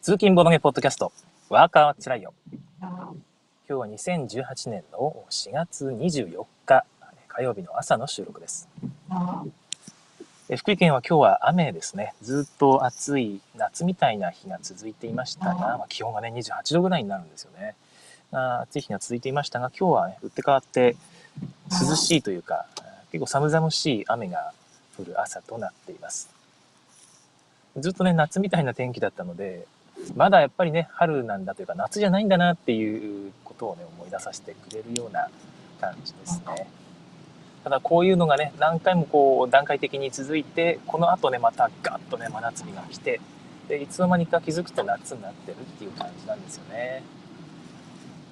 通勤ボドゲポッドキャスト、ワーカーはつらいよ。今日は2018年の4月24日、火曜日の朝の収録です。え福井県は今日は雨ですね。ずっと暑い夏みたいな日が続いていましたが、まあ、気温がね、28度ぐらいになるんですよね。あ暑い日が続いていましたが、今日は、ね、打って変わって涼しいというか、結構寒々しい雨が降る朝となっています。ずっとね、夏みたいな天気だったので、まだやっぱりね、春なんだというか、夏じゃないんだなっていうことをね、思い出させてくれるような感じですね。ただこういうのがね、何回もこう段階的に続いて、この後ね、またガッとね、真夏日が来て、で、いつの間にか気づくと夏になってるっていう感じなんですよね。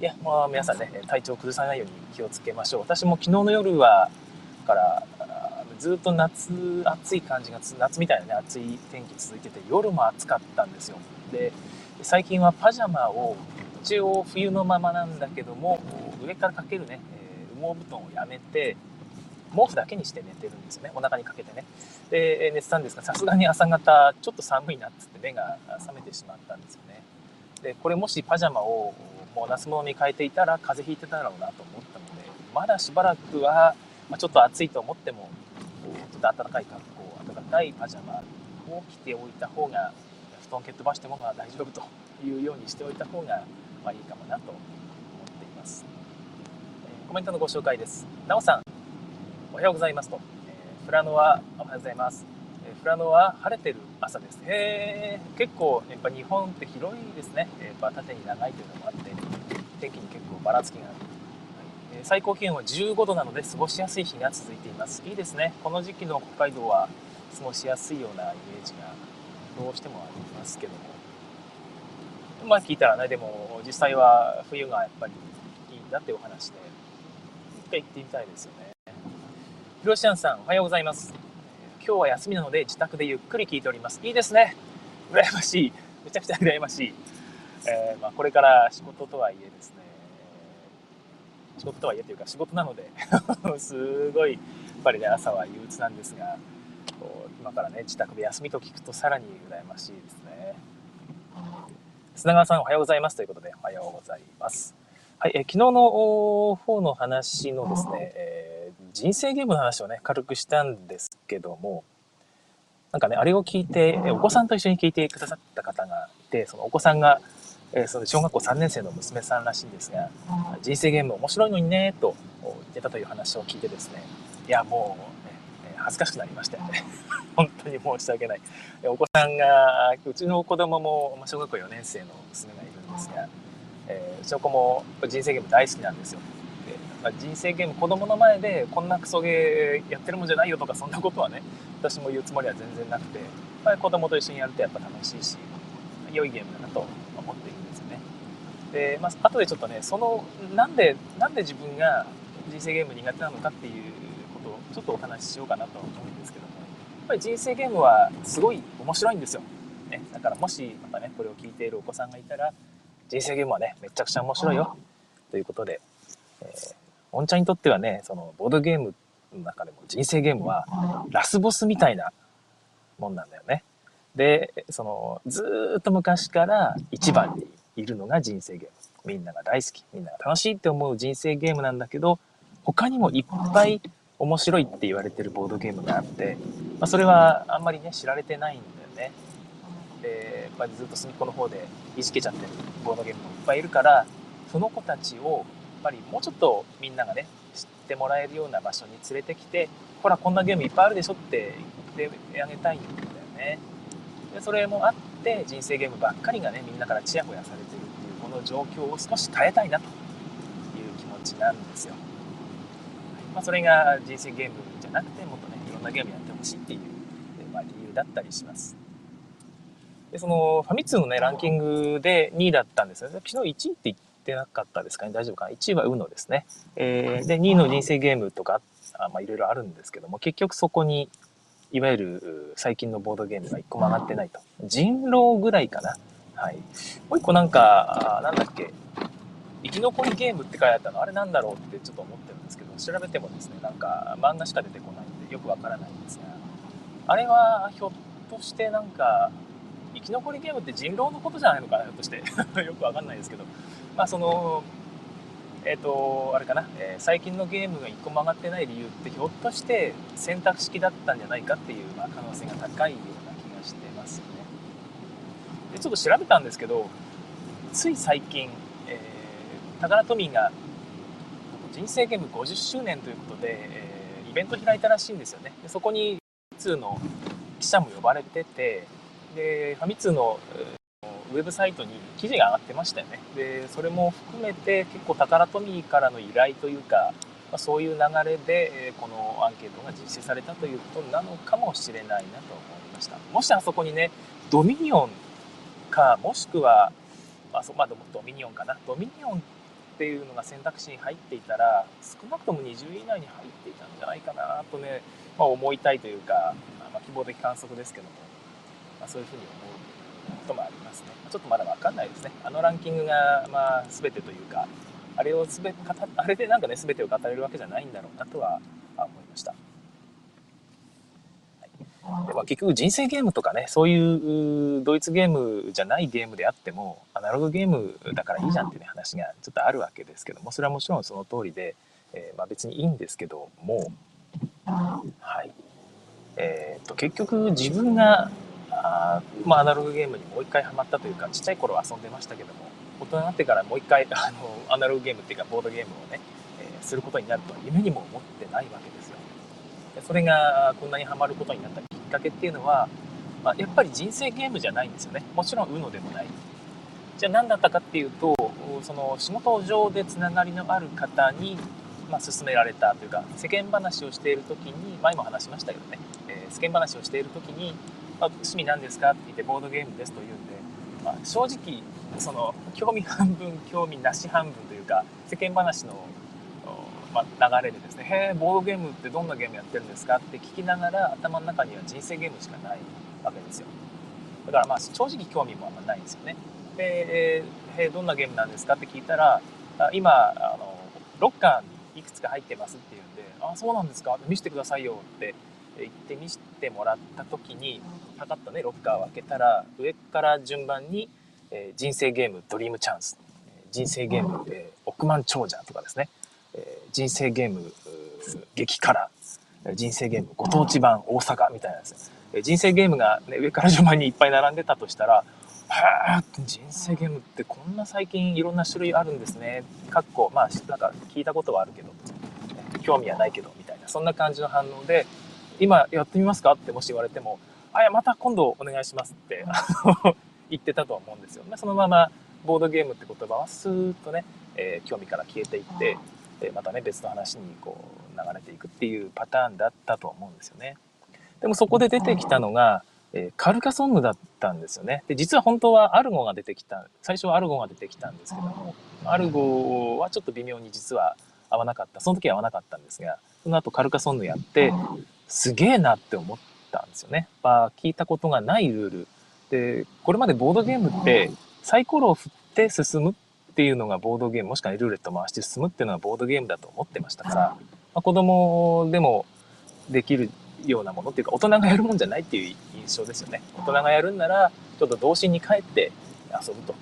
いや、まあ皆さんね、体調崩さないように気をつけましょう。私も昨日の夜は、から、ずっと夏、暑い感じが、夏みたいなね、暑い天気続いてて、夜も暑かったんですよ。で、最近はパジャマを、一応冬のままなんだけども、上からかけるね、え羽毛布団をやめて、毛布だけにして寝てるんですよね。お腹にかけてね。で、寝てたんですが、さすがに朝方、ちょっと寒いなっつって目が覚めてしまったんですよね。で、これもしパジャマをもう夏物に変えていたら風邪ひいてただろうなと思ったので、まだしばらくは、ま、ちょっと暑いと思っても、ちょっと暖かい格好、暖かいパジャマを着ておいた方が、布団蹴っ飛ばしてもまあ大丈夫というようにしておいた方が、まあ、いいかもなと思っています。えー、コメントのご紹介です。なおさん、おはようございますと。えー、フラノはおはようございます。えー、フラノは晴れてる朝です。へえ、結構やっぱ日本って広いですね。やっぱ縦に長いというのもあって、天気に結構ばらつきが。最高気温は15度なので過ごしやすい日が続いています。いいですね。この時期の北海道は過ごしやすいようなイメージがどうしてもありますけども。まあ聞いたらね、でも実際は冬がやっぱりいいんだってお話で、一回行ってみたいですよね。ひろしあんさん、おはようございます。今日は休みなので自宅でゆっくり聞いております。いいですね。羨ましい。めちゃくちゃ羨ましい。えー、まあ、これから仕事とはいえですね、仕事とはいえというか仕事なので すごい、やっぱりね、朝は憂鬱なんですが、今からね、自宅で休みと聞くとさらに羨ましいですね。砂川さん、おはようございます。ということで、おはようございます。はい、え昨日の方の話のですね、えー、人生ゲームの話をね、軽くしたんですけども、なんかね、あれを聞いて、お子さんと一緒に聞いてくださった方がいて、そのお子さんが、えー、その小学校3年生の娘さんらしいんですが、人生ゲーム面白いのにね、と言ってたという話を聞いてですね、いや、もう、ね、恥ずかしくなりましたよね。本当に申し訳ない。お子さんが、うちの子供も小学校4年生の娘がいるんですが、えー、うちの子も人生ゲーム大好きなんですよ。でまあ、人生ゲーム子供の前でこんなクソゲーやってるもんじゃないよとかそんなことはね私も言うつもりは全然なくて、まあ、子供と一緒にやるとやっぱ楽しいし良いゲームだなと思っているんでまあ後でちょっとねそのなんでなんで自分が人生ゲーム苦手なのかっていうことをちょっとお話ししようかなと思うんですけどもやっぱり人生ゲームはすごい面白いんですよ。ね、だからもしまたねこれを聞いているお子さんがいたら人生ゲームはね、めちゃくちゃ面白いよ。ということで、えー、おんちゃんにとってはね、そのボードゲームの中でも人生ゲームはラスボスみたいなもんなんだよね。で、その、ずっと昔から一番にいるのが人生ゲーム。みんなが大好き、みんなが楽しいって思う人生ゲームなんだけど、他にもいっぱい面白いって言われてるボードゲームがあって、まあ、それはあんまりね、知られてないんだよね。で、やっぱりずっと隅っこの方でいじけちゃってるボードゲームもいっぱいいるからその子たちをやっぱりもうちょっとみんながね知ってもらえるような場所に連れてきてほらこんなゲームいっぱいあるでしょって言ってあげたいんだよねでそれもあって人生ゲームばっかりがねみんなからチヤホヤされてるっていうこの状況を少し変えたいなという気持ちなんですよ、まあ、それが人生ゲームじゃなくてもっとねいろんなゲームやってほしいっていう、まあ、理由だったりしますで、そのファミ通のね、ランキングで2位だったんですよね。昨日1位って言ってなかったですかね？大丈夫かな ?1 位は UNO ですね。えー、で、2位の人生ゲームとか、あまあいろいろあるんですけども、結局そこに、いわゆる最近のボードゲームが1個も上がってないと。人狼ぐらいかな。はい。もう1個なんか、なんだっけ、生き残りゲームって書いてあったの、あれなんだろうってちょっと思ってるんですけど、調べてもですね、なんか漫画しか出てこないんでよくわからないんですが、あれはひょっとしてなんか生き残りゲームって人狼のことじゃないのかなひょっとして よくわかんないですけどまあそのえっ、ー、とあれかな、えー、最近のゲームが一個も上がってない理由ってひょっとして選択式だったんじゃないかっていう、まあ、可能性が高いような気がしてますよね。でちょっと調べたんですけどつい最近、えー、タカラトミーが人生ゲーム50周年ということで、えー、イベント開いたらしいんですよね。でそこに2の記者も呼ばれててでファミ通のウェブサイトに記事が上がってましたよね。でそれも含めて結構タカラトミーからの依頼というか、まあ、そういう流れでえこのアンケートが実施されたということなのかもしれないなと思いました。もしあそこにねドミニオンかもしくは、まあ、そまあ、ドミニオンかな。ドミニオンっていうのが選択肢に入っていたら少なくとも20位以内に入っていたんじゃないかなとね、まあ、思いたいというか、まあ、希望的観測ですけども、まあ、そういうふうに思う。んでこともありますね。ちょっとまだ分かんないですね。あのランキングがまあ全てというかあれを全あれでなんかね全てを語れるわけじゃないんだろうなとは思いました。でま、結局人生ゲームとかねそういうドイツゲームじゃないゲームであってもアナログゲームだからいいじゃんっていう、ね、話がちょっとあるわけですけどもそれはもちろんその通りで、えー、まあ、別にいいんですけども、はい。えーと、結局自分があ、まあ、アナログゲームにもう一回ハマったというかちっちゃい頃は遊んでましたけども大人になってからもう一回 あのアナログゲームっていうかボードゲームをね、えー、することになるとは夢にも思ってないわけですよ。それがこんなにハマることになったきっかけっていうのは、まあ、やっぱり人生ゲームじゃないんですよね。もちろん UNO でもない。じゃあ何だったかっていうとその仕事上でつながりのある方に、まあ、勧められたというか世間話をしている時に前も話しましたけどね、えー、世間話をしている時に「あ、趣味何ですか?」って言って「ボードゲームです」と言うんで、まあ、正直その興味半分興味なし半分というか世間話のまあ、流れでですね「へえボードゲームってどんなゲームやってるんですか?」って聞きながら頭の中には人生ゲームしかないわけですよだからまあ正直興味もあんまないんですよねで「へえどんなゲームなんですか?」って聞いたら「今あのロッカーにいくつか入ってます」って言うんで「あそうなんですか？見せてくださいよ」って言って見せてもらった時にパカッとねロッカーを開けたら上から順番に、えー、人生ゲームドリームチャンス人生ゲーム、えー、億万長者とかですねえ人生ゲーム激辛人生ゲームご当地版大阪みたいなですね。人生ゲームが、ね、上から順番にいっぱい並んでたとしたらへえ人生ゲームってこんな最近いろんな種類あるんですね。かっこまあなんか聞いたことはあるけど興味はないけどみたいなそんな感じの反応で今やってみますか？ってもし言われてもあいやまた今度お願いしますって 言ってたと思うんですよ、ね、そのままボードゲームって言葉はスーッとね、えー、興味から消えていってでまたね別の話にこう流れていくっていうパターンだったと思うんですよね。でもそこで出てきたのが、えー、カルカソンヌだったんですよね。で実は本当はアルゴが出てきた最初はアルゴが出てきたんですけどもアルゴはちょっと微妙に実は合わなかったその時は合わなかったんですがその後カルカソンヌやってすげえなって思ったんですよね。まあ、聞いたことがないルール。でこれまでボードゲームってサイコロを振って進むっていうのがボードゲームもしくはルーレット回して進むっていうのがボードゲームだと思ってましたから、まあ、子供でもできるようなものっていうか大人がやるもんじゃないっていう印象ですよね。大人がやるんならちょっと童心に帰って遊ぶと。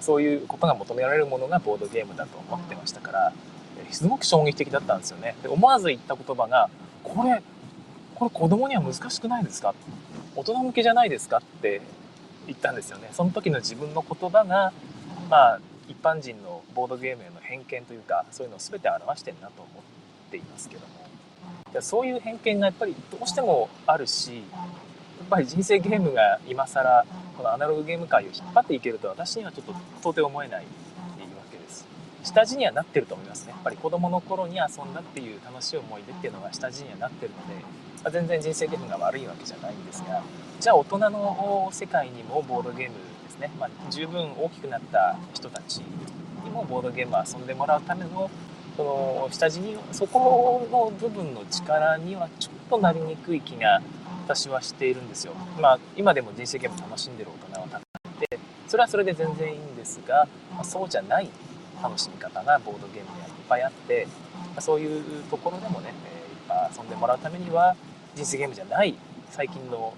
そういうことが求められるものがボードゲームだと思ってましたからすごく衝撃的だったんですよね。で思わず言った言葉がこれこれ子供には難しくないですか？大人向けじゃないですか？って言ったんですよね。その時の自分の言葉がまあ一般人のボードゲームへの偏見というかそういうのを全て表してるなと思っていますけども。そういう偏見がやっぱりどうしてもあるしやっぱり人生ゲームが今更このアナログゲーム界を引っ張っていけると私にはちょっと到底思えないわけです。下地にはなってると思いますね。やっぱり子供の頃に遊んだっていう楽しい思い出っていうのが下地にはなってるので、まあ、全然人生ゲームが悪いわけじゃないんですがじゃあ大人の世界にもボードゲームですね、まあ、十分大きくなった人たちにもボードゲームを遊んでもらうためのその下地にそこの部分の力にはちょっとなりにくい気が私はしているんですよ。まあ、今でも人生ゲーム楽しんでる大人はたくさんいてそれはそれで全然いいんですが、まあ、そうじゃない楽しみ方がボードゲームにはいっぱいあって、まあ、そういうところでもね、えー、いっぱい遊んでもらうためには人生ゲームじゃない最近の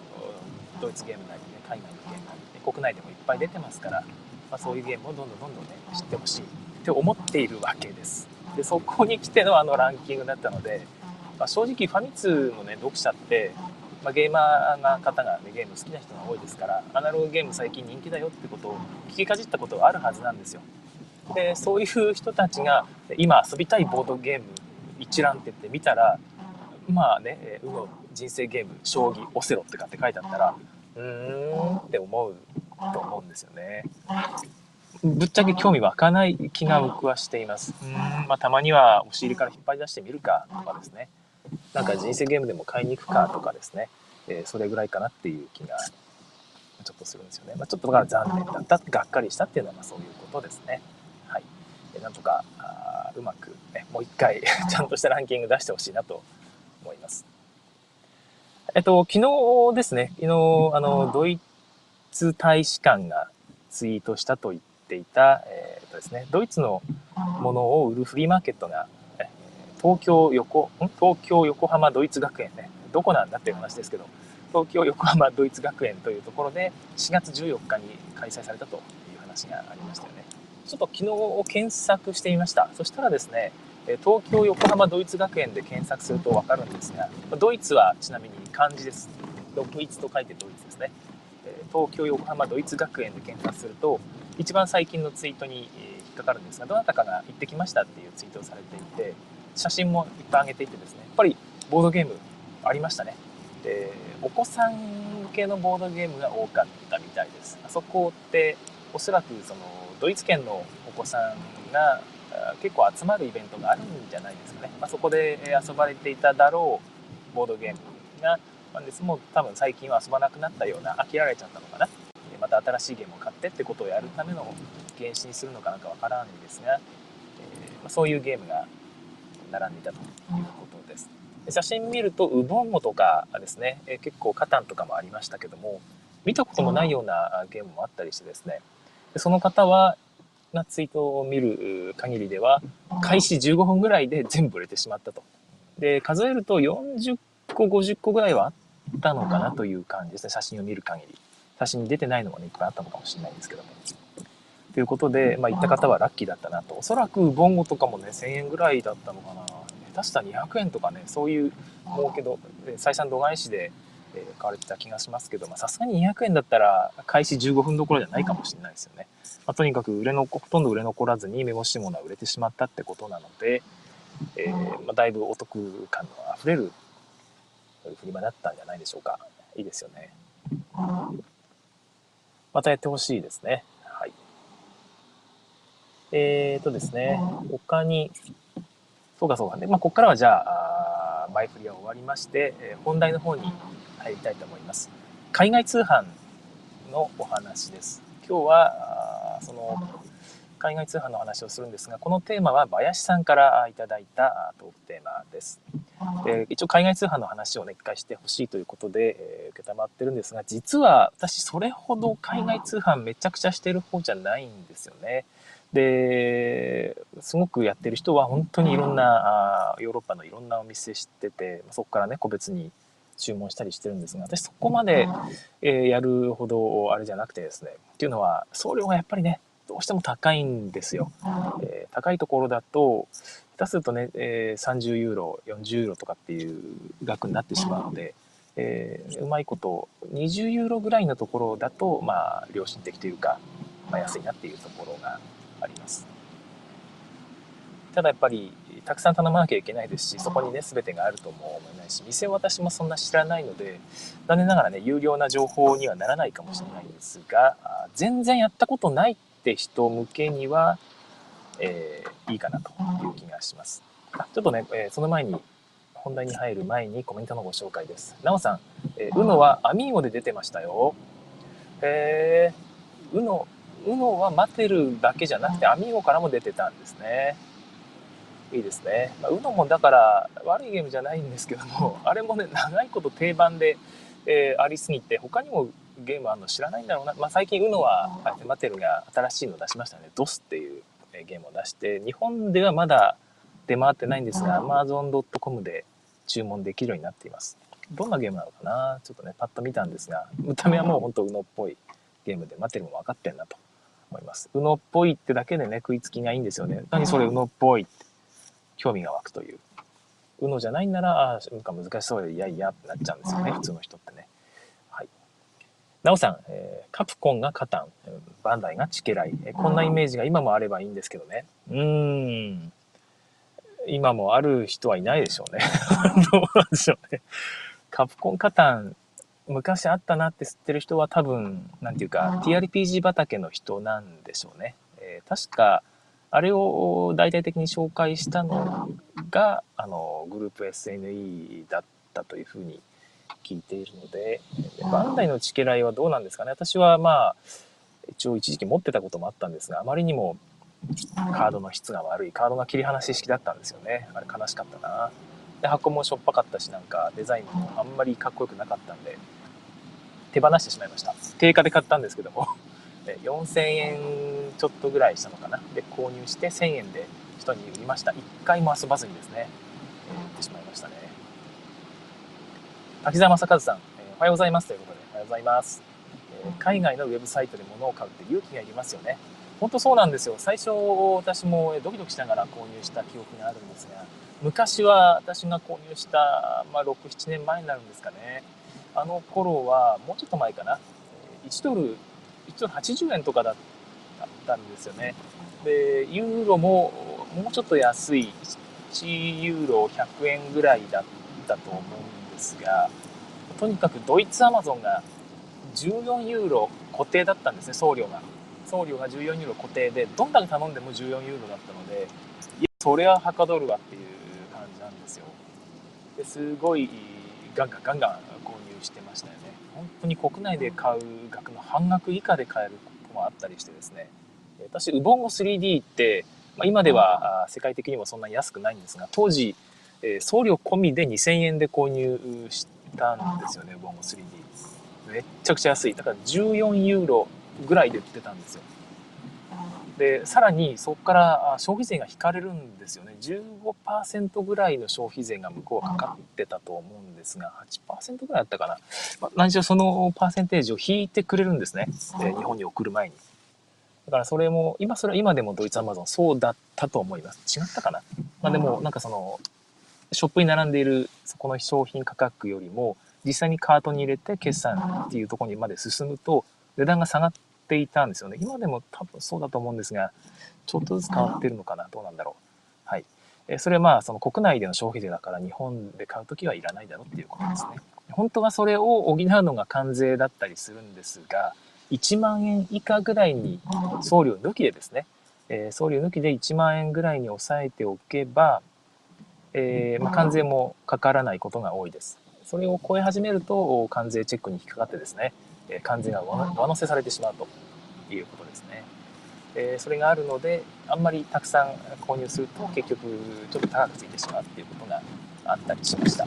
ドイツゲームなりね海外のゲームなり、国内でもいっぱい出てますから、まあ、そういうゲームをどんどんどんどんね知ってほしいって思っているわけです。でそこに来てのあのランキングだったので、まあ、正直ファミ通のね読者ってまあ、ゲーマーな方が、ね、ゲーム好きな人が多いですからアナログゲーム最近人気だよってことを聞きかじったことはあるはずなんですよ。でそういう人たちが今遊びたいボードゲーム一覧って言って見たらまあね「うの人生ゲーム将棋オセロ」ってかって書いてあったらうーんって思うと思うんですよねぶっちゃけ興味湧かない気が僕はしていますうんまあたまには押し入れから引っ張り出してみるかとかですねなんか人生ゲームでも買いに行くかとかですね、えー、それぐらいかなっていう気がちょっとするんですよね。まあ、ちょっとだから残念だった、がっかりしたっていうのはまあそういうことですね。はい。えなんとかあうまく、ね、もう一回 ちゃんとしたランキング出してほしいなと思います。えっと、昨日ですね、昨日、あの、ドイツ大使館がツイートしたと言っていた、えー、っとですね、ドイツのものを売るフリーマーケットが東京横、東京横浜ドイツ学園ね、どこなんだっていう話ですけど、東京横浜ドイツ学園というところで4月14日に開催されたという話がありましたよね。ちょっと昨日検索してみました。そしたらですね、東京横浜ドイツ学園で検索するとわかるんですが、ドイツはちなみに漢字です。ドイツと書いてドイツですね。東京横浜ドイツ学園で検索すると、一番最近のツイートに引っかかるんですが、どなたかが行ってきましたっていうツイートをされていて、写真もいっぱい上げていてですねやっぱりボードゲームありましたねでお子さん向けのボードゲームが多かったみたいですあそこっておそらくそのドイツ圏のお子さんが結構集まるイベントがあるんじゃないですかね、まあ、そこで遊ばれていただろうボードゲームが、まあ、です。もう多分最近は遊ばなくなったような飽きられちゃったのかな。また新しいゲームを買ってってことをやるための原資にするのかなんかわからないんですが、えーま、そういうゲームが並んでいたということです。写真見るとウボンゴとかですね、え結構カタンとかもありましたけども見たこともないようなゲームもあったりしてですね。その方はなツイートを見る限りでは開始15分ぐらいで全部売れてしまったと。で数えると40個50個ぐらいはあったのかなという感じですね写真を見る限り写真に出てないのもねいっぱいあったのかもしれないんですけども。ということで、まあ、行った方はラッキーだったなと。おそらくボンゴとかもね、1000円ぐらいだったのかな。下手したら200円とかね、そういう儲けど、採算度外視で、えー、買われてた気がしますけど、さすがに200円だったら開始15分どころじゃないかもしれないですよね。まあ、とにかく売れのほとんど売れ残らずに目ぼしいものは売れてしまったってことなので、えー、まあ、だいぶお得感のあふれるフリマだったんじゃないでしょうか。いいですよね。またやってほしいですねはい。えっ、ー、とですね、他に、そうかそうかね、まあ、ここからはじゃあ、前振りは終わりまして、え本題の方に入りたいと思います。海外通販のお話です。今日は、その、海外通販の話をするんですが、このテーマは林さんからいただいたトークテーマです。で一応海外通販の話をね、一回してほしいということで、えー、承ってるんですが、実は私それほど海外通販めちゃくちゃしてる方じゃないんですよね。ですごくやってる人は本当にいろんなあヨーロッパのいろんなお店知っててそこからね個別に注文したりしてるんですが私そこまで、えー、やるほどあれじゃなくてですねっていうのは送料がやっぱりねどうしても高いんですよ。えー、高いところだと下手するとね、えー、30ユーロ40ユーロとかっていう額になってしまうので。えー、うまいこと20ユーロぐらいのところだとまあ良心的というか、まあ、安いなっていうところがありますただやっぱりたくさん頼まなきゃいけないですしそこにね全てがあるとも思えないし店私もそんな知らないので残念ながらね有料な情報にはならないかもしれないんですが全然やったことないって人向けには、えー、いいかなという気がします。あちょっとね、えー、その前に本題に入る前にコメントのご紹介です。なおさん、えー、うのはアミーゴで出てましたよ。へえー、うの UNO はマテルだけじゃなくてアミーゴからも出てたんですね。いいですね。まあ、UNO もだから悪いゲームじゃないんですけども、あれもね、長いこと定番で、えー、ありすぎて、他にもゲームあるの知らないんだろうな。まあ、最近 UNO はマテルが新しいの出しましたね。DOS っていうゲームを出して、日本ではまだ出回ってないんですが、Amazon.com で注文できるようになっています。どんなゲームなのかな？ちょっとね、パッと見たんですが、見た目はもうほんと UNO っぽいゲームで、マテルも分かってんなと思います。UNO っぽいってだけでね、食いつきがいいんですよね。何それ UNO っぽいって興味が湧くという。UNO じゃないんなら、あなんか難しそうで、いやいやってなっちゃうんですよね、普通の人ってね。はい。なおさん、えー、カプコンがカタン、バンダイがチケライ、えー、こんなイメージが今もあればいいんですけどね。うーん。今もある人はいないでしょうね。どうなんでしょうね。カプコンカタン、昔あったなって知ってる人は多分、なんていうか、TRPG 畑の人なんでしょうね。えー、確か、あれを大々的に紹介したのが、あの、グループ SNE だったというふうに聞いているので、バンダイのチケライはどうなんですかね。私はまあ、一応一時期持ってたこともあったんですが、あまりにもカードの質が悪い、カードが切り離し式だったんですよね。あれ悲しかったな。で、箱もしょっぱかったし、なんかデザインもあんまりかっこよくなかったんで、手放してしまいました。定価で買ったんですけども、4000円ちょっとぐらいしたのかな。で、購入して1000円で人に売りました。一回も遊ばずにですね、えー、売ってしまいましたね。滝沢正和さん、えー、おはようございますということで、おはようございます。えー、海外のウェブサイトで物を買うって勇気がいりますよね。本当そうなんですよ。最初、私もドキドキしながら購入した記憶があるんですが、昔は私が購入した、まあ、6、7年前になるんですかね。あの頃は、もうちょっと前かな。1ドル1ドル80円とかだったんですよね。で、ユーロももうちょっと安い、1ユーロ100円ぐらいだったと思うんですが、とにかくドイツアマゾンが14ユーロ固定だったんですね、送料が。送料が14ユーロ固定で、どんだけ頼んでも14ユーロだったので、いや、それははかどるわっていう感じなんですよ。ですごいガンガンガンガン購入してましたよね。本当に国内で買う額の半額以下で買えることもあったりしてですね私ウボンゴ 3D って、まあ、今では世界的にもそんなに安くないんですが当時、え送料込みで2000円で購入したんですよねウボンゴ 3D めっちゃくちゃ安い。だから14ユーロぐらいで売ってたんですよ。でさらにそこから消費税が引かれるんですよね。15%ぐらいの消費税が向こうはかかってたと思うんですが8%ぐらいだったかな、まあ、何しろそのパーセンテージを引いてくれるんですね。で日本に送る前にだからそれも今それは今でもドイツアマゾンそうだったと思います違ったかな、まあ、でもなんかそのショップに並んでいるそこの商品価格よりも実際にカートに入れて決算っていうところにまで進むと値段が下がっていたんですよね。今でも多分そうだと思うんですが、ちょっとずつ変わってるのかな、どうなんだろう。はい。えそれはまあ、その国内での消費税だから日本で買うときはいらないだろうっていうことですね。本当はそれを補うのが関税だったりするんですが、1万円以下ぐらいに送料抜きでですね、えー、送料抜きで1万円ぐらいに抑えておけば、えー、まあ、関税もかからないことが多いです。それを超え始めると関税チェックに引っかかってですね、え関税が上乗せされてしまうということですね。えそれがあるのであんまりたくさん購入すると結局ちょっと高くついてしまうっていうことがあったりしました。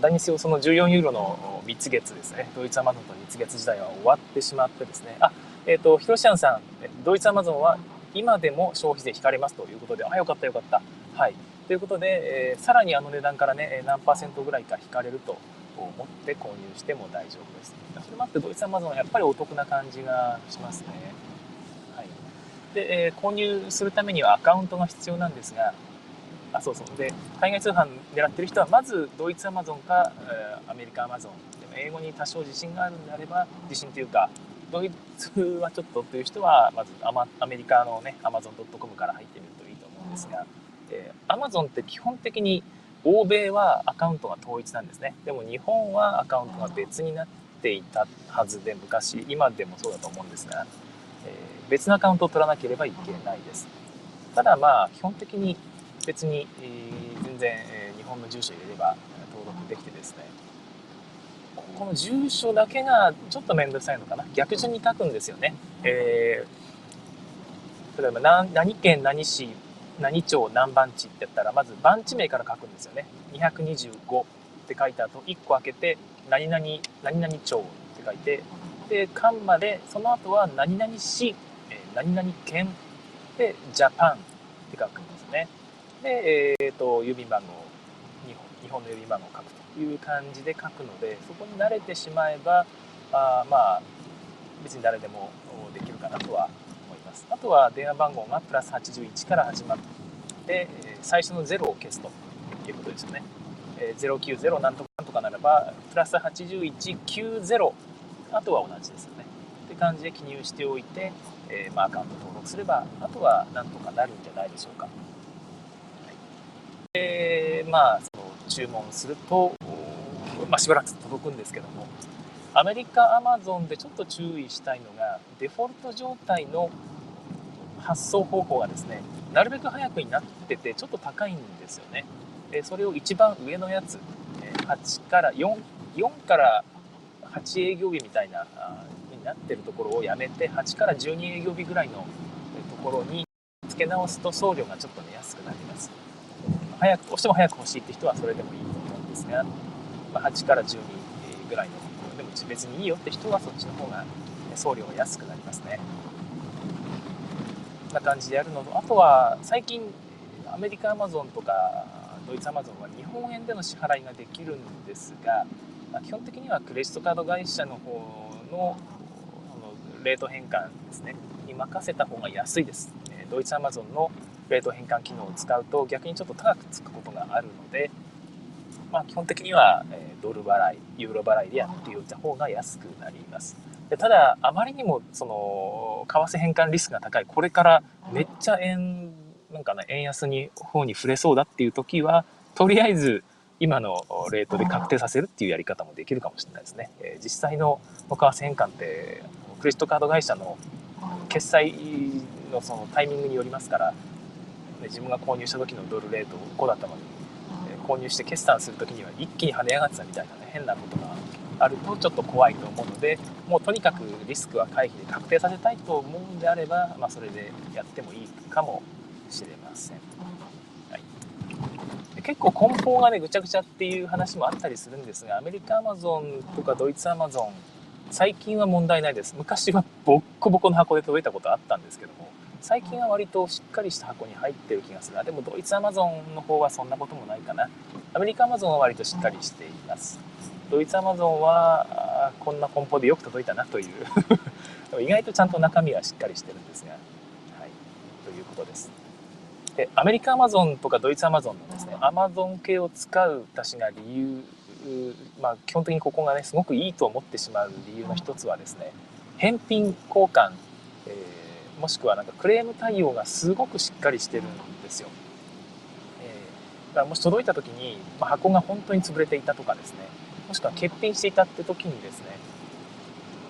何にせよその14ユーロの蜜月ですね、ドイツアマゾンと蜜月時代は終わってしまってですね、あ、えっ、ー、と、ヒロシアンさん、ドイツアマゾンは今でも消費税引かれますということで、あ、よかったよかった。はい。ということで、えー、さらにあの値段からね、何パーセントぐらいか引かれるとを持って購入しても大丈夫です。それもあってドイツアマゾンはやっぱりお得な感じがしますね。はい、で、えー、購入するためにはアカウントが必要なんですが、あそうそう。で海外通販狙ってる人はまずドイツアマゾンか、え、アメリカアマゾン。でも英語に多少自信があるんであれば自信というかドイツはちょっとという人はまずアマアメリカのねアマゾン .com から入ってみるといいと思うんですが、えー、アマゾンって基本的に欧米はアカウントが統一なんですね。でも日本はアカウントが別になっていたはずで昔今でもそうだと思うんですが、えー、別のアカウントを取らなければいけないです。ただまあ基本的に別に、えー、全然、えー、日本の住所入れれば登録できてですね。この住所だけがちょっと面倒くさいのかな。逆順に書くんですよね、えー、例えば何県何市何町何番地ってやったらまず番地名から書くんですよね。225って書いた後1個開けて何々何々町って書いてで間までその後は何々市何々県でジャパンって書くんですね。で、えーと、郵便番号日本の郵便番号を書くという感じで書くのでそこに慣れてしまえばあまあ別に誰でもできるかなとは思います。あとは電話番号がプラス81から始まって最初の0を消すということですよね。090なんとかなんとかならばプラス8190あとは同じですよね。って感じで記入しておいて、え、まあ、アカウント登録すればあとはなんとかなるんじゃないでしょうか、まあその注文すると、まあ、しばらく届くんですけどもアメリカアマゾンでちょっと注意したいのがデフォルト状態の発送方法がですねなるべく早くになっててちょっと高いんですよね。それを一番上のやつ8から4 4から8営業日みたいなになってるところをやめて8から12営業日ぐらいのところに付け直すと送料がちょっとね安くなります。早くどうしても早く欲しいって人はそれでもいいと思うんですが、まあ、8から12ぐらいのところでも別にいいよって人はそっちの方が送料が安くなりますね。な感じでやるのとあとは最近アメリカアマゾンとかドイツアマゾンは日本円での支払いができるんですがま基本的にはクレジットカード会社の方のレート変換ですね。に任せた方が安いですドイツアマゾンのレート変換機能を使うと逆にちょっと高くつくことがあるので、まあ、基本的にはドル払いユーロ払いでやっておいた方が安くなりますでただあまりにもその為替変換リスクが高いこれからめっちゃ円なんかね円安に方に触れそうだっていう時はとりあえず今のレートで確定させるっていうやり方もできるかもしれないですね。え実際の為替変換ってクレジットカード会社の決済のそのタイミングによりますから、自分が購入した時のドルレート5だったのに、え購入して決算する時には一気に跳ね上がってたみたいなね変なことがあるとちょっと怖いと思うのでもうとにかくリスクは回避で確定させたいと思うんであれば、まあ、それでやってもいいかもしれません。はい、結構梱包がねぐちゃぐちゃっていう話もあったりするんですがアメリカアマゾンとかドイツアマゾン最近は問題ないです。昔はボッコボコの箱で届いたことあったんですけども最近は割としっかりした箱に入ってる気がする。でもドイツアマゾンの方はそんなこともないかな。アメリカアマゾンは割としっかりしています。ドイツアマゾンはこんな梱包でよく届いたなという。意外とちゃんと中身はしっかりしてるんですが、はい、ということです。でアメリカアマゾンとかドイツアマゾンのですねアマゾン系を使う私が理由まあ、基本的にここがねすごくいいと思ってしまう理由の一つはですね返品交換、え、もしくはなんかクレーム対応がすごくしっかりしてるんですよ。えー、だからもし届いた時に、まあ、箱が本当に潰れていたとかですねもしくは欠品していたって時にですね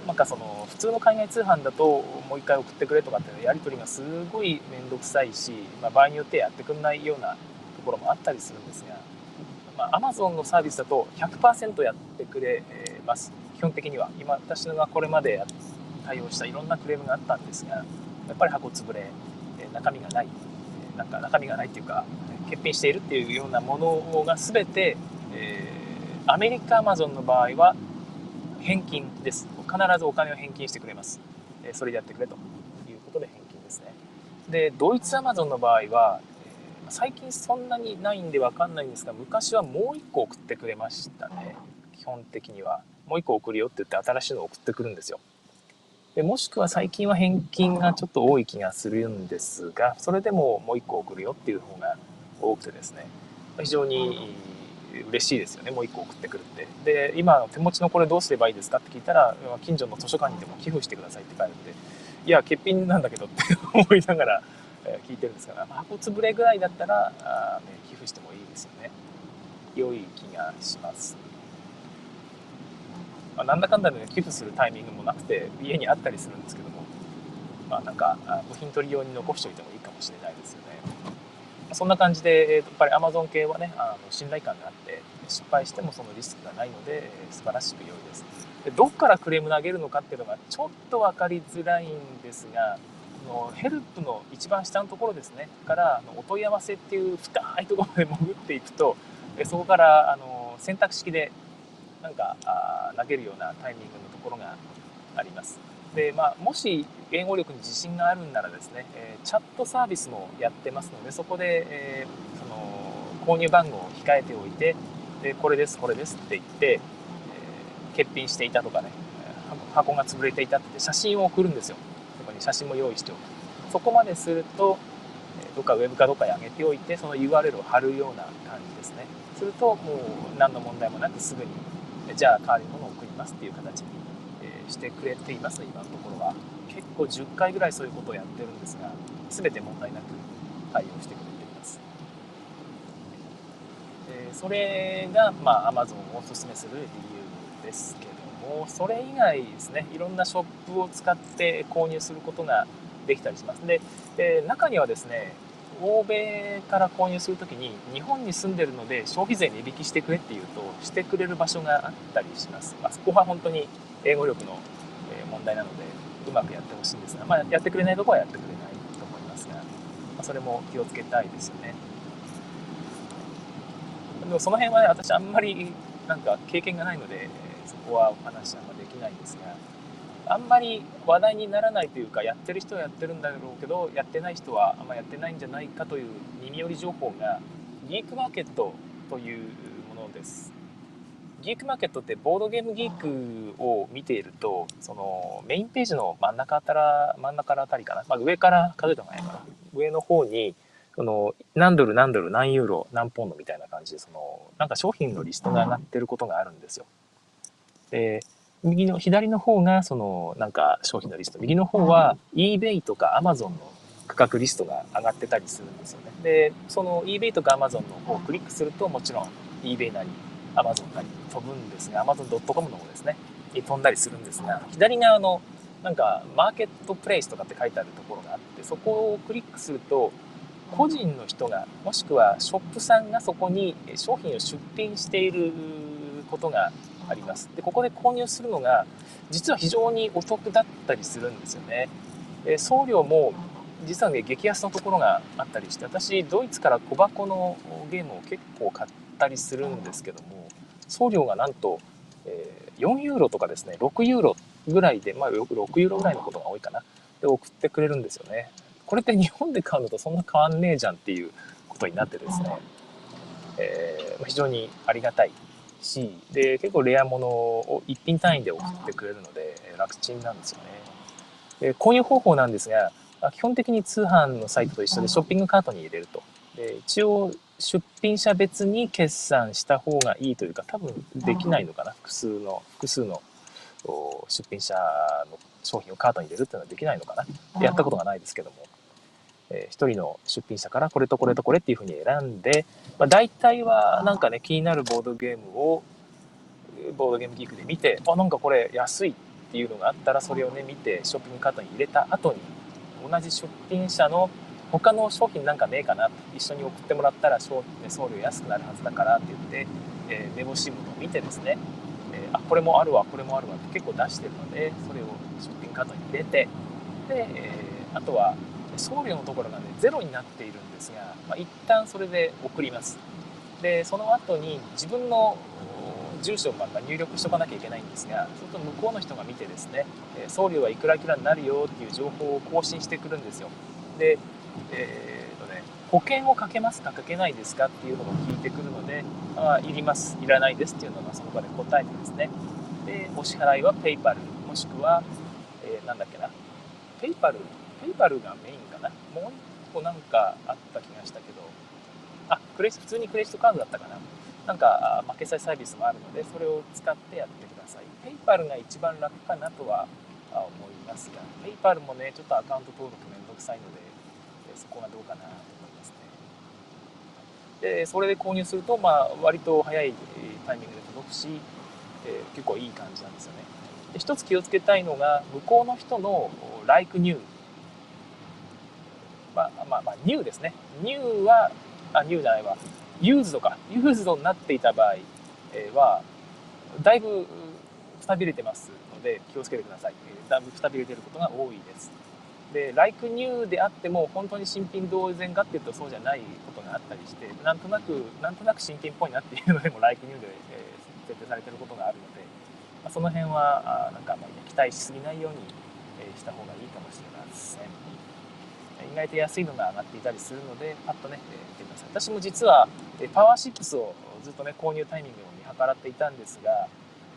なんかその普通の海外通販だともう一回送ってくれとかっていうやり取りがすごい面倒くさいし、まあ、場合によってやってくんないようなところもあったりするんですがまあ、Amazon のサービスだと100%やってくれます。基本的には。今、私がこれまで対応したいろんなクレームがあったんですが、やっぱり箱潰れ、中身がない、なんか中身がないっていうか、欠品しているっていうようなものが全て、えー、アメリカ Amazon の場合は返金です。必ずお金を返金してくれます。それでやってくれということで返金ですね。で、ドイツ Amazon の場合は、最近そんなにないんで分かんないんですが昔はもう1個送ってくれましたね基本的にはもう1個送るよって言って新しいのを送ってくるんですよでもしくは最近は返金がちょっと多い気がするんですがそれでももう1個送るよっていう方が多くてですね。非常に嬉しいですよねもう1個送ってくるって。で今手持ちのこれどうすればいいですかって聞いたら近所の図書館にでも寄付してくださいって書いていや欠品なんだけどって思いながら聞いてるんですから、まあ、箱潰れぐらいだったら、ね、寄付してもいいですよね。良い気がします、まあ、なんだかんだで、ね、寄付するタイミングもなくて家にあったりするんですけどもまあなんか部品取り用に残しておいてもいいかもしれないですよね。そんな感じで、やっぱり Amazon 系はねあの信頼感があって失敗してもそのリスクがないので素晴らしく良いです。でどっからクレーム投げるのかっていうのがちょっと分かりづらいんですがのヘルプの一番下のところですねからお問い合わせっていう深いところで潜っていくとそこからあの選択式でなんかあ投げるようなタイミングのところがあります。でまあ、もし言語力に自信があるんならですね、え、チャットサービスもやってますのでそこで、え、その購入番号を控えておいて、でこれですこれですって言って、え、欠品していたとかね箱が潰れていたって写真を送るんですよ。そこに写真も用意しておく。そこまでするとどっかウェブかどっかに上げておいてその URL を貼るような感じですね。するともう何の問題もなくすぐにじゃあ代わりのものを送りますっていう形に、えしてくれています今のところは。結構10回ぐらいそういうことをやってるんですが全て問題なく対応してくれています。でそれが、まあ、Amazon をおすすめする理由ですけどもそれ以外ですねいろんなショップを使って購入することができたりします。でで中にはですね欧米から購入する時に日本に住んでるので消費税値引きしてくれっていうとしてくれる場所があったりします、まあ、そこは本当に英語力の問題なのでうまくやってほしいんですが、まあ、やってくれないとこはやってくれないと思いますが、まあ、それも気をつけたいですよね。でもその辺はね私あんまり話題にならないというかやってる人はやってるんだろうけどやってない人はあんまやってないんじゃないかという耳寄り情報がギークマーケットというものです。ギークマーケットってボードゲームギークを見ているとそのメインページの真ん中あたら真ん中あたりかな、まあ、上から数えた方がいいかな。上の方にその何ドル何ドル何ユーロ何ポンドみたいな感じでそのなんか商品のリストが上がってることがあるんですよ。で右の左の方がそのなんか商品のリスト。右の方は eBay とか Amazon の価格リストが上がってたりするんですよね。でその eBay とか Amazon の方をクリックするともちろん eBay なり Amazon なり飛ぶんですね。Amazon.com の方ですね。に飛んだりするんですが左側のなんかマーケットプレイスとかって書いてあるところがあってそこをクリックすると個人の人がもしくはショップさんがそこに商品を出品していることがあります。で、ここで購入するのが、実は非常にお得だったりするんですよね。で送料も実はね、激安のところがあったりして、私、ドイツから小箱のゲームを結構買ったりするんですけども、送料がなんと、え4ユーロとかですね、6ユーロぐらいで、まあよく、6ユーロぐらいのことが多いかな。で、送ってくれるんですよね。これって日本で買うのとそんな変わんねえじゃんっていうことになってですね、えー、非常にありがたいしで結構レアものを1品単位で送ってくれるので楽ちんなんですよね。で購入方法なんですが基本的に通販のサイトと一緒でショッピングカートに入れると。で一応出品者別に決算した方がいいというか多分できないのかな。複数の複数の出品者の商品をカートに入れるっていうのはできないのかな。やったことがないですけどもえー、1人の出品者からこれとこれとこれっていうふうに選んで、まあ、大体はなんかね気になるボードゲームをボードゲームギークで見てあなんかこれ安いっていうのがあったらそれをね見てショッピングカートに入れた後に同じ出品者の他の商品なんかねえかな一緒に送ってもらったら送料安くなるはずだからって言って、えー、目星物を見てですね、えー、あこれもあるわこれもあるわって結構出してるのでそれをショッピングカートに入れてで、えー、あとは送料のところがねゼロになっているんですが、まあ、一旦それで送ります。でその後に自分の住所をま入力しとかなきゃいけないんですがそうすると向こうの人が見てですね送料はいくらいくらになるよっていう情報を更新してくるんですよ。で、えーとね、保険をかけますかかけないですかっていうのも聞いてくるのであいります。いらないですっていうのがその場で答えてですね。でお支払いは PayPal もしくは、えー、なんだっけな。PayPal イパルがメインかな？もう一個なんかあった気がしたけど。あクレジ普通にクレジットカードだったかな。なんか、まあ、決済サービスもあるのでそれを使ってやってください。ペイパルが一番楽かなとは思いますがペイパルもねちょっとアカウント登録めんどくさいのでそこがどうかなと思いますね。でそれで購入すると、まあ、割と早いタイミングで届くし、えー、結構いい感じなんですよね。で一つ気をつけたいのが向こうの人の Like New まあまあまあ、ニューですね。ニューは、あ、ニューじゃないわ。ユーズドか。ユーズドになっていた場合は、だいぶくたびれてますので、気をつけてください。だいぶくたびれてることが多いです。で、like new であっても、本当に新品同然かっていうとそうじゃないことがあったりして、なんとなく、なんとなく新品っぽいなっていうのでも like new で、えー、設定されてることがあるので、まあ、その辺は、あなんかあまり期待しすぎないように、えした方がいいかもしれません。意外と安いのが上がっていたりするのでパッとね、え見てください。私も実はえパワーシップスをずっとね購入タイミングを見計らっていたんですがやっ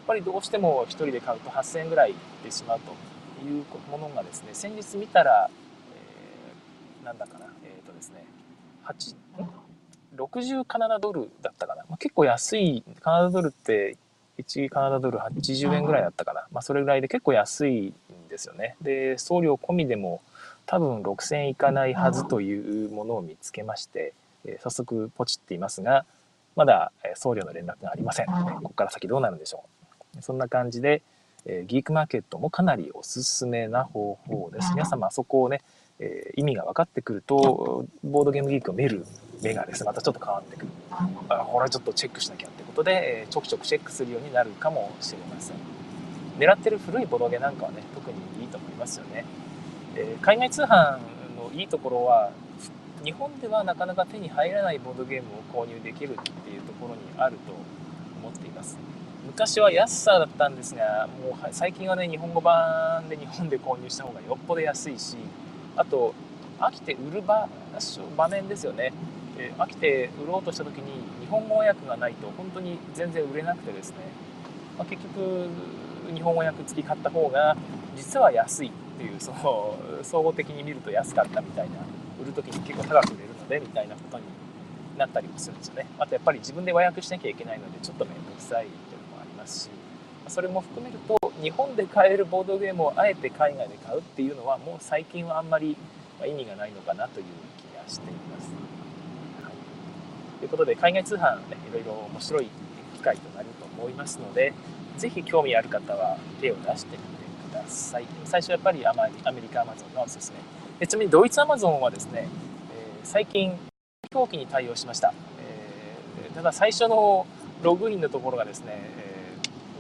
ぱりどうしても1人で買うと8000円ぐらいいってしまうというものがですね先日見たら、えー、なんだかなえっ、ー、とですね8 60カナダドルだったかな、まあ、結構安いカナダドルって1カナダドル80円ぐらいだったかな、まあ、それぐらいで結構安いんですよね。で送料込みでも多分6000円いかないはずというものを見つけまして、えー、早速ポチっていますがまだ送料の連絡がありません、ここから先どうなるんでしょう。そんな感じで、えー、ギークマーケットもかなりおすすめな方法です。皆様そこをね、えー、意味が分かってくるとボードゲームギークを見る目がですねまたちょっと変わってくる。あこれはちょっとチェックしなきゃってことで、えちょくちょくチェックするようになるかもしれません。狙ってる古いボドゲなんかはね特にいいと思いますよね、えー、海外通販のいいところは日本ではなかなか手に入らないボードゲームを購入できるっていうところにあると思っています。昔は安さだったんですがもう最近はね日本語版で日本で購入した方がよっぽど安いしあと飽きて売る場場面ですよね。え飽きて売ろうとした時に日本語訳がないと本当に全然売れなくてですね、まあ、結局日本語訳付き買った方が実は安い。っていうその総合的に見ると安かったみたいな売る時に結構高く売れるのでみたいなことになったりもするんですよねあとやっぱり自分で和訳しなきゃいけないのでちょっと面倒くさいっていうのもありますしそれも含めると日本で買えるボードゲームをあえて海外で買うっていうのはもう最近はあんまり意味がないのかなという気がしています。ということで海外通販ねいろいろ面白い機会となると思いますので是非興味ある方は手を出してみてださい最初やっぱりアメリカアマゾンがおすすめでちなみにドイツアマゾンはですね、え、最近表記に対応しました、えー、ただ最初のログインのところがですね、え、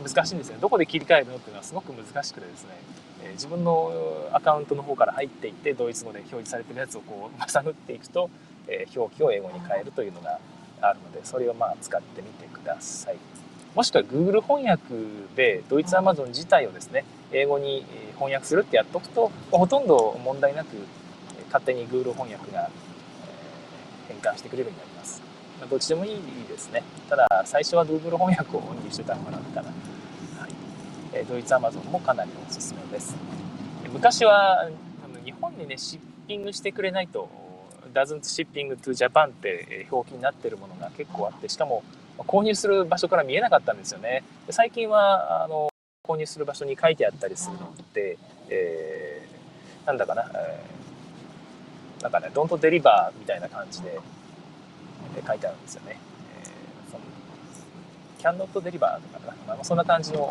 難しいんですね。どこで切り替えるのっていうのはすごく難しくてですね。え自分のアカウントの方から入っていってドイツ語で表示されてるやつをこう 探っていくと、え表記を英語に変えるというのがあるのでそれをまあ使ってみてください。もしくは Google 翻訳でドイツ Amazon 自体をですね英語に翻訳するってやっとくとほとんど問題なく勝手に Google 翻訳が変換してくれるようになります。どっちでもいいですね。ただ最初は Google 翻訳をオンにしてたのかなかな、はい、ドイツ Amazon もかなりおすすめです。昔は日本にねシッピングしてくれないと doesn't shipping to Japan って表記になってるものが結構あってしかも購入する場所から見えなかったんですよね。で最近はあの購入する場所に書いてあったりするので、えー、なんだかな、えー、なんかね Don't deliver みたいな感じでえ書いてあるんですよね、えー、その cannot deliver とかかな、まあ、そんな感じの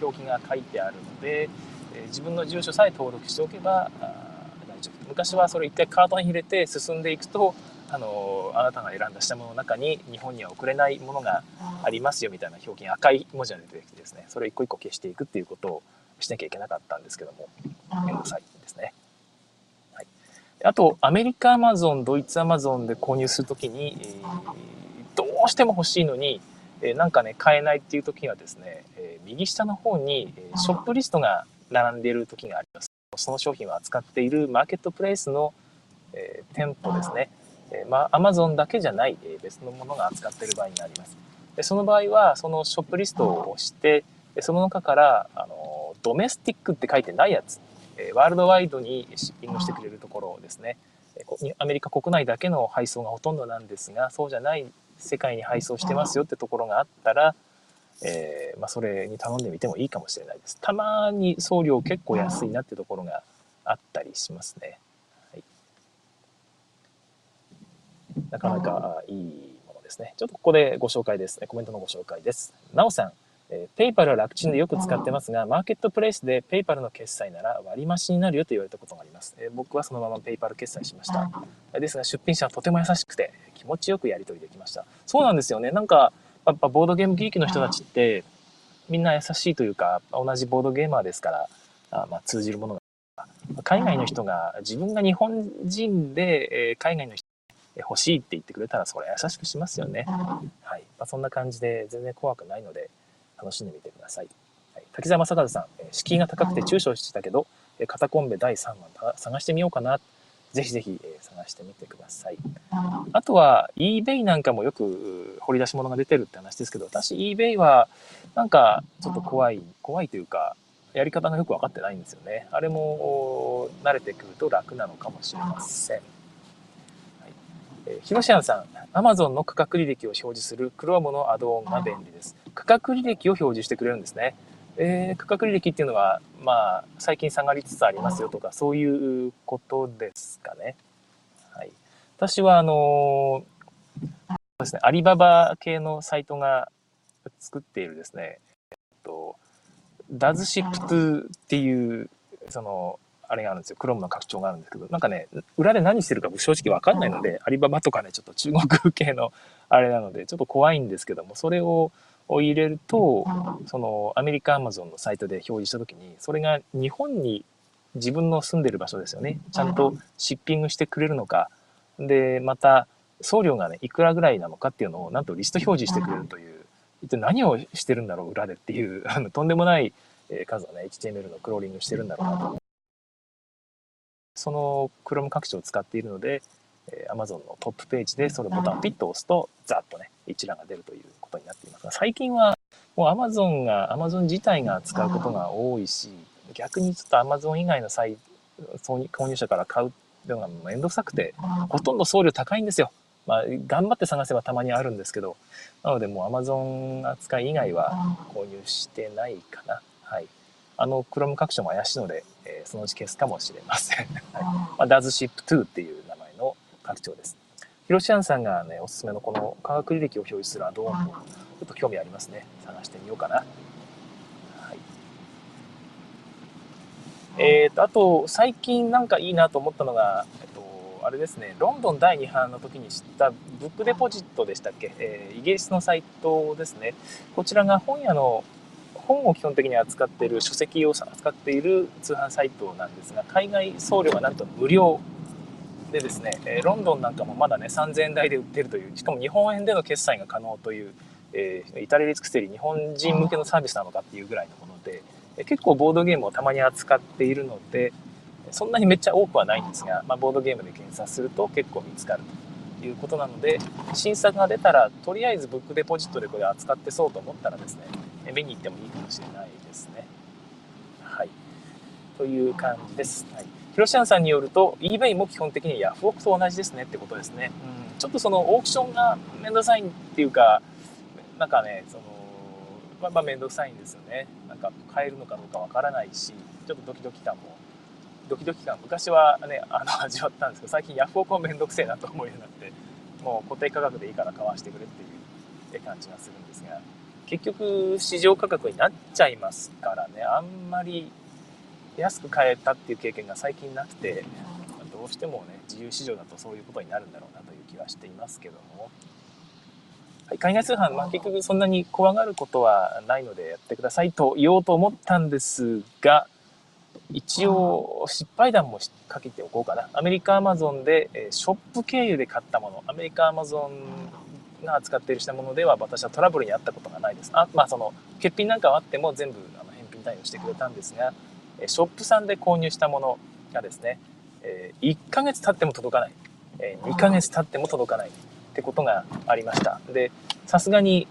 表記が書いてあるので、えー、自分の住所さえ登録しておけば昔はそれ一回カートに入れて進んでいくとあのあなたが選んだ品物の中に日本には送れないものがありますよみたいな表記が赤い文字が出てきてですね。それを一個一個消していくっていうことをしなきゃいけなかったんですけども。面倒くさいですね。はい、あとアメリカアマゾンドイツアマゾンで購入するときに、えー、どうしても欲しいのに、えー、なんかね買えないっていう時はですね、えー、右下の方に、えショップリストが並んでいる時があります。その商品を扱っているマーケットプレイスの、えー、店舗ですね。え、まあ、Amazon だけじゃない、え、別のものが扱っている場合があります。でその場合は、そのショップリストを押して、その中から、あの、ドメスティックって書いてないやつ、え、ワールドワイドにシッピングしてくれるところですね。アメリカ国内だけの配送がほとんどなんですが、そうじゃない世界に配送してますよってところがあったら、えー、まあ、それに頼んでみてもいいかもしれないです。たまに送料結構安いなってところがあったりしますね。はい、なかなかいいものですね。ちょっとここでご紹介ですね。コメントのご紹介です。なおさん、えー、ペイパルは楽ちんでよく使ってますが、マーケットプレイスでペイパルの決済なら割増になるよと言われたことがあります。えー、僕はそのままペイパル決済しました。ですが、出品者はとても優しくて気持ちよくやり取りできました。そうなんですよね。なんか、やっぱボードゲームギークの人たちってみんな優しいというか同じボードゲーマーですからあ、まあ、通じるものが海外の人が自分が日本人で、え海外の人欲しいって言ってくれたらそれ優しくしますよね。はい。まあ、そんな感じで全然怖くないので楽しんでみてください。はい、滝沢正和さん、敷居が高くて躊躇してたけど、カタコンベ第3話探してみようかな。ぜひぜひ、え探してみてください。あとは eBay なんかもよく掘り出し物が出てるって話ですけど、私 eBay はなんかちょっと怖い、怖いというか、やり方がよく分かってないんですよね。あれも慣れてくると楽なのかもしれません。はいえー、ヒロシアンさん、Amazon の価格履歴を表示する Chrome のアドオンが便利です。価格履歴を表示してくれるんですね。えー、価格履歴っていうのは、まあ、最近下がりつつありますよとか、そういうことですかね。はい。私は、あのー、ですね、アリババ系のサイトが作っているですね、えっと、ダズシップ2っていう、その、あれがあるんですよ。クロームの拡張があるんですけど、なんかね、裏で何してるか正直わかんないので、アリババとかね、ちょっと中国系のあれなので、ちょっと怖いんですけども、それを入れると、そのアメリカアマゾンのサイトで表示した時に、それが日本に自分の住んでる場所ですよね。ちゃんとシッピングしてくれるのか、で、また送料がね、いくらぐらいなのかっていうのを、なんとリスト表示してくれるという、一体何をしてるんだろう、裏でっていう、あのとんでもない数のね、HTML のクローリングしてるんだろうなとその Chrome 拡張を使っているので、え Amazon のトップページでそのボタンをピッと押すと、ざっとね、一覧が出るということになっていますが、最近はもう Amazon が、Amazon 自体が使うことが多いし、逆にちょっと Amazon 以外のサイ購入者から買うのがめんどくさくて、ほとんど送料高いんですよ。まあ、頑張って探せばたまにあるんですけど、なのでもう Amazon 扱い以外は購入してないかな。はい。あの、Chrome 拡張も怪しいので、えー、そのうち消すかもしれません。はい。まあ、DoesShip2 っていう名前の拡張です。ヒロシアンさんがね、おすすめのこの科学履歴を表示するアドオンも、ちょっと興味ありますね。探してみようかな。はい。えっ、ー、と、あと、最近なんかいいなと思ったのが、えっと、あれですね、ロンドン第2版の時に知ったブックデポジットでしたっけ、えー、イギリスのサイトですね。こちらが本屋の本を基本的に扱っている書籍を扱っている通販サイトなんですが海外送料がなんと無料でですね、えロンドンなんかもまだね3000円台で売ってるというしかも日本円での決済が可能という、えー、至れり尽くせり日本人向けのサービスなのかっていうぐらいのもので、え結構ボードゲームをたまに扱っているのでそんなにめっちゃ多くはないんですが、まあ、ボードゲームで検索すると結構見つかると。いうことなので新作が出たらとりあえずブックデポジットでこれ扱ってそうと思ったらですね見に行ってもいいかもしれないですね。はい。という感じです。はい。ヒロシアンさんによると、eBay も基本的にヤフオクと同じですねってことですね。うん。ちょっとそのオークションがめんどくさいっていうか、なんかね、その、まあ、まあめんどくさいんですよね。なんか買えるのかどうかわからないし、ちょっとドキドキ感も、ドキドキ感、昔はね、あの、味わったんですけど、最近ヤフオクもめんどくせえなと思うようになって、もう固定価格でいいから買わしてくれっていう感じがするんですが、結局市場価格になっちゃいますからねあんまり安く買えたっていう経験が最近なくてどうしてもね自由市場だとそういうことになるんだろうなという気はしていますけども、はい、海外通販、まあ、結局そんなに怖がることはないのでやってくださいと言おうと思ったんですが一応失敗談もかけておこうかなアメリカアマゾンでショップ経由で買ったものアメリカアマゾンが扱っているしたものでは私はトラブルに遭ったことがないです。あまあその欠品なんかはあっても全部あの返品対応してくれたんですが、ショップさんで購入したものがですね、1ヶ月経っても届かない、2ヶ月経っても届かないってことがありました。で、さすがに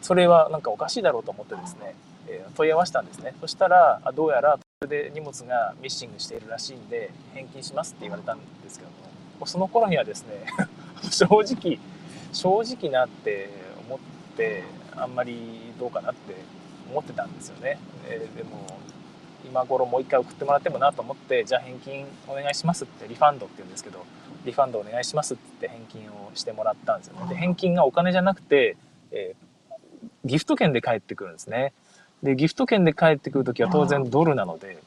それはなんかおかしいだろうと思ってですね、問い合わせたんですね。そしたら、どうやらで荷物がミッシングしているらしいんで、返金しますって言われたんですけども、その頃にはですね、正直、正直なって思ってあんまりどうかなって思ってたんですよね、えー、でも今頃もう一回送ってもらってもなと思ってじゃあ返金お願いしますってリファンドって言うんですけどリファンドお願いしますって返金をしてもらったんですよね。で返金がお金じゃなくて、えー、ギフト券で返ってくるんですね。でギフト券で返ってくる時は当然ドルなので、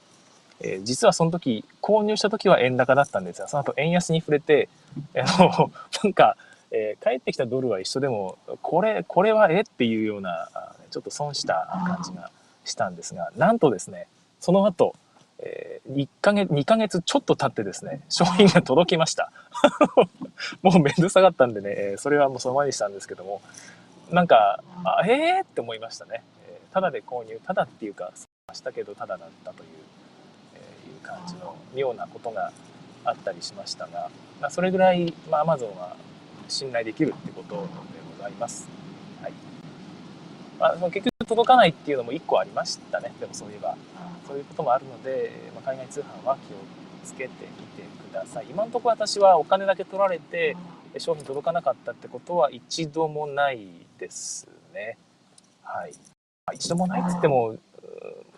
えー、実はその時購入した時は円高だったんですがその後円安に触れてあの なんかえー、帰ってきたドルは一緒でも、これ、これはえっていうような、ちょっと損した感じがしたんですが、なんとですね、その後、えー、1ヶ月、2ヶ月ちょっと経ってですね、商品が届きました。もうめんどくさかったんでね、それはもうそのままにしたんですけども、なんか、あえーって思いましたね。えー、ただで購入、ただっていうか、したけどただだったという、えー、いう感じの妙なことがあったりしましたが、まあ、それぐらい、まあ、Amazon は信頼できるってことでご思います。はい。まあ、結局届かないっていうのも1個ありましたね。でもそういえば。そういうこともあるので、まあ、海外通販は気をつけてみてください。今のところ私はお金だけ取られて商品届かなかったってことは一度もないですね。はい。一度もないって言っても、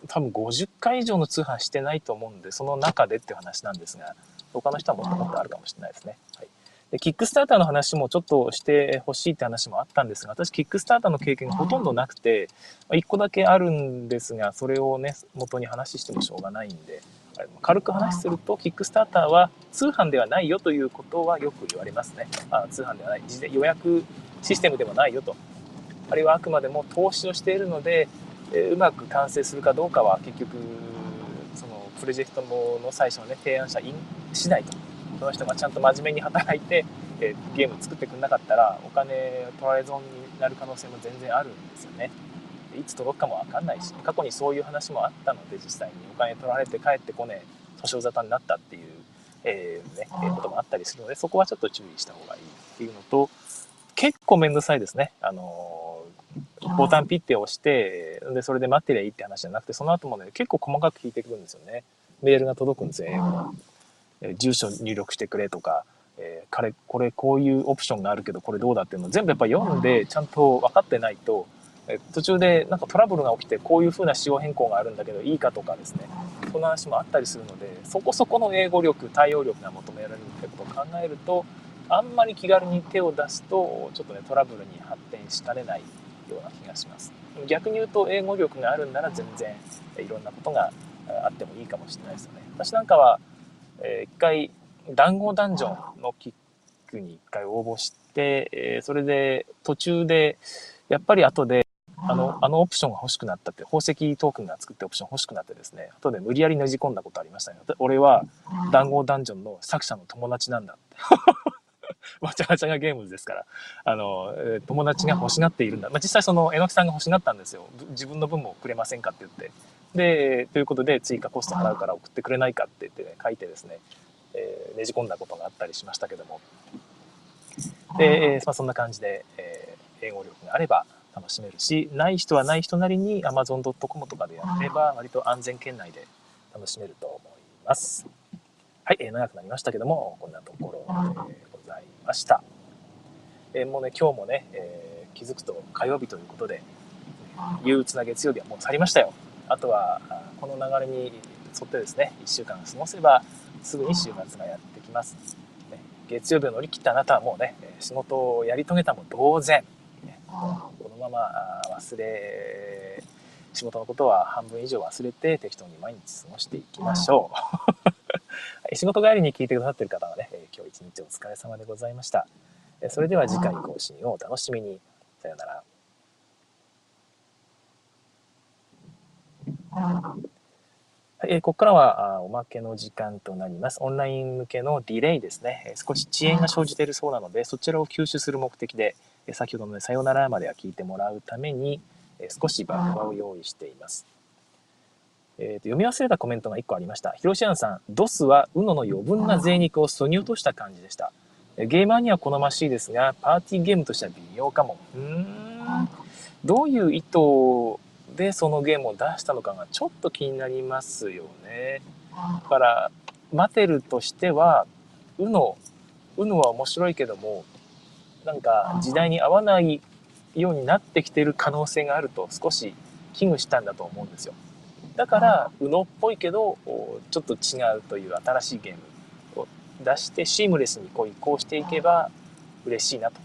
多分50回以上の通販してないと思うんで、その中でっていう話なんですが、他の人はもっともっとあるかもしれないですね。はい。で、キックスターターの話もちょっとしてほしいって話もあったんですが、私、キックスターターの経験がほとんどなくて、ま1個だけあるんですが、それをね、元に話してもしょうがないんで、軽く話すると、キックスターターは通販ではないよということはよく言われますね。あ通販ではない。予約システムでもないよと。あるいはあくまでも投資をしているので、えうまく完成するかどうかは結局、そのプロジェクトの最初のね、提案者次第と。その人がちゃんと真面目に働いて、えゲーム作ってくれなかったら、お金取られ損になる可能性も全然あるんですよね。いつ届くかも分かんないし過去にそういう話もあったので実際にお金取られて帰ってこねえ訴訟沙汰になったっていう、えー、ね、えこともあったりするのでそこはちょっと注意した方がいいっていうのと結構めんどくさいですね。あのボタンピッて押してでそれで待ってりゃいいって話じゃなくてその後もね結構細かく聞いてくるんですよね。メールが届くんですよ英語。住所入力してくれとか、えー、彼これこういうオプションがあるけどこれどうだっていうのを全部やっぱ読んでちゃんと分かってないと途中でなんかトラブルが起きてこういう風な仕様変更があるんだけどいいかとかですね。そんな話もあったりするのでそこそこの英語力対応力が求められるってことを考えるとあんまり気軽に手を出すとちょっとねトラブルに発展しかねないような気がします逆に言うと英語力があるんなら全然いろんなことがあってもいいかもしれないですよね私なんかは、えー、一回談合ダンジョンのキックに一回応募して、え、それで途中でやっぱり後であの、あのオプションが欲しくなったって、宝石トークンが作ってオプション欲しくなってですね、後で無理やりねじ込んだことありましたね。俺は談合ダンジョンの作者の友達なんだって。わちゃわちゃがゲームズですから、あの、友達が欲しがっているんだ。まあ、実際その、えのきさんが欲しがったんですよ。自分の分もくれませんかって言って。で、ということで、追加コスト払うから送ってくれないかって言ってね、書いてですね、えー、ねじ込んだことがあったりしましたけども。で、まあ、そんな感じで、えー、英語力があれば、楽しめるし、ない人はない人なりに Amazon.com とかでやれば、割と安全圏内で楽しめると思います。はい、えー、長くなりましたけども、こんなところました。えー、もうね、今日もね、えー、気づくと火曜日ということで、憂鬱な月曜日はもう去りましたよ。あとは、この流れに沿ってですね、1週間過ごせば、すぐに週末がやってきます。ね、月曜日を乗り切ったあなたはもうね、仕事をやり遂げたも同然、ね、まま忘れ仕事のことは半分以上忘れて適当に毎日過ごしていきましょう 仕事帰りに聞いてくださってる方はね今日お疲れ様でございましたそれでは次回更新をお楽しみにさようならはい、ここからはおまけの時間となります。オンライン向けのディレイですね。少し遅延が生じているそうなので、そちらを吸収する目的で、先ほどの、ね、さよならまでは聞いてもらうために、少しバッファを用意しています。えーと、読み忘れたコメントが1個ありました。ヒロシアンさん、ドスは UNO の余分な贅肉をそぎ落とした感じでした。ゲーマーには好ましいですが、パーティーゲームとしては微妙かも。うーん。どういう意図でそのゲームを出したのかがちょっと気になりますよね。だから、マテルとしては、UNO、UNO は面白いけども、なんか時代に合わないようになってきている可能性があると少し危惧したんだと思うんですよ。だから、うのっぽいけど、ちょっと違うという新しいゲームを出してシームレスにこう移行していけば嬉しいなと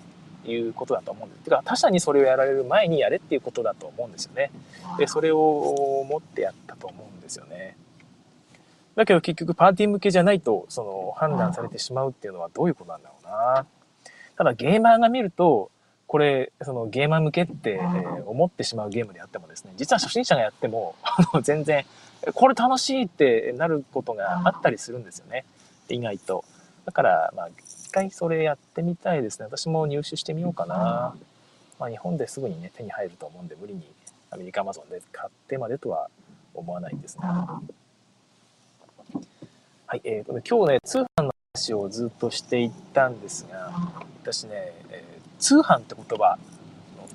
いうことだと思うんです。てか他者にそれをやられる前にやれっていうことだと思うんですよね。で、それを思ってやったと思うんですよね。だけど結局パーティー向けじゃないとその判断されてしまうっていうのはどういうことなんだろうな。ただゲーマーが見ると、これ、そのゲーマー向けって、えー、思ってしまうゲームであってもですね、実は初心者がやっても、あの、全然、これ楽しいってなることがあったりするんですよね。意外と。だから、まあ、一回それやってみたいですね。私も入手してみようかな。まあ、日本ですぐにね、手に入ると思うんで、無理にアメリカアマゾンで買ってまでとは思わないんですね。はい、えー、今日ね、通販の話をずっとしていったんですが、私ね、えー、通販って言葉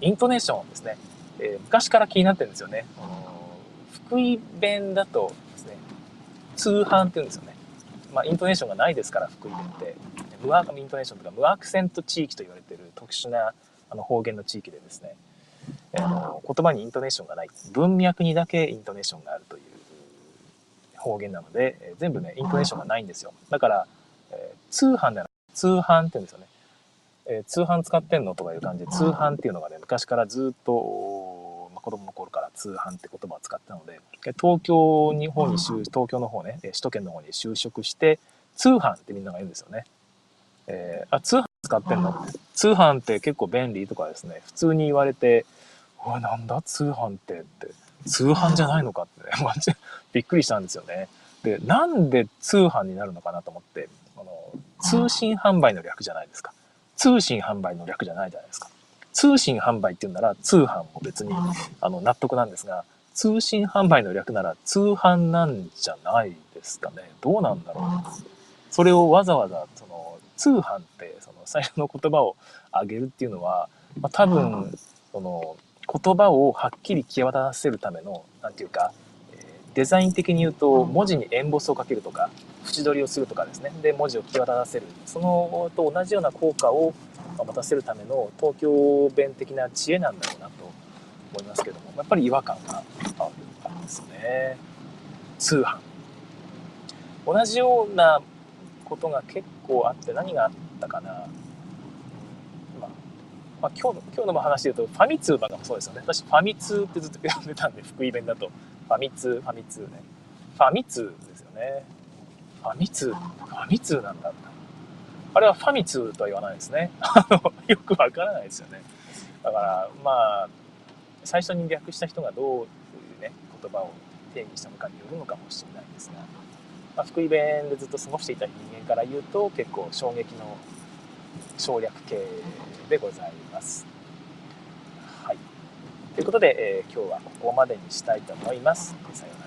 イントネーションですね、えー、昔から気になってるんですよね。福井弁だとですね、通販って言うんですよね。まあ、イントネーションがないですから、福井弁って。無アイントネーションとか無アクセント地域と言われてる特殊なあの方言の地域でですね、えー、の言葉にイントネーションがない文脈にだけイントネーションがあるという方言なので、えー、全部ねイントネーションがないんですよだから、えー、通販ではな通販って言うんですよね、え通販使ってんのとかいう感じで通販っていうのがね昔からずっと、まあ、子供の頃から通販って言葉を使ってたので東京に方に東京の方ね首都圏の方に就職して通販ってみんなが言うんですよね。えー、あ、通販使ってんの？通販って結構便利とかですね、普通に言われて、おい、なんだ？通販ってって、通販じゃないのかってね、マジびっくりしたんですよね。で、なんで通販になるのかなと思って、あの、通信販売の略じゃないですか。通信販売の略じゃないじゃないですか。通信販売って言うなら通販も別にあの納得なんですが、通信販売の略なら通販なんじゃないですかね。どうなんだろう。それをわざわざそ通販ってその最初の言葉を上げるっていうのは、まあ、多分その言葉をはっきり際立たせるための何て言うかデザイン的に言うと文字にエンボスをかけるとか縁取りをするとかですね。で文字を際立たせる。そのと同じような効果を持たせるための東京弁的な知恵なんだろうなと思いますけども。やっぱり違和感があるんですね。通販。同じようなことが結構あって何があったかな、まあ、まあ、今日の今日の話で言うとファミ通とかもそうですよね。私ファミ通ってずっと呼んでたんで福井弁だとファミ通ファミ通ね。ファミ通ですよね。ファミ通ファミ通なんだった。あれはファミ通とは言わないですね。よくわからないですよね。だからまあ最初に略した人がどういうね言葉を定義したのかによるのかもしれないですがまあ、福井弁でずっと過ごしていた人間から言うと結構衝撃の省略形でございます。ということで、えー、今日はここまでにしたいと思います。さようなら。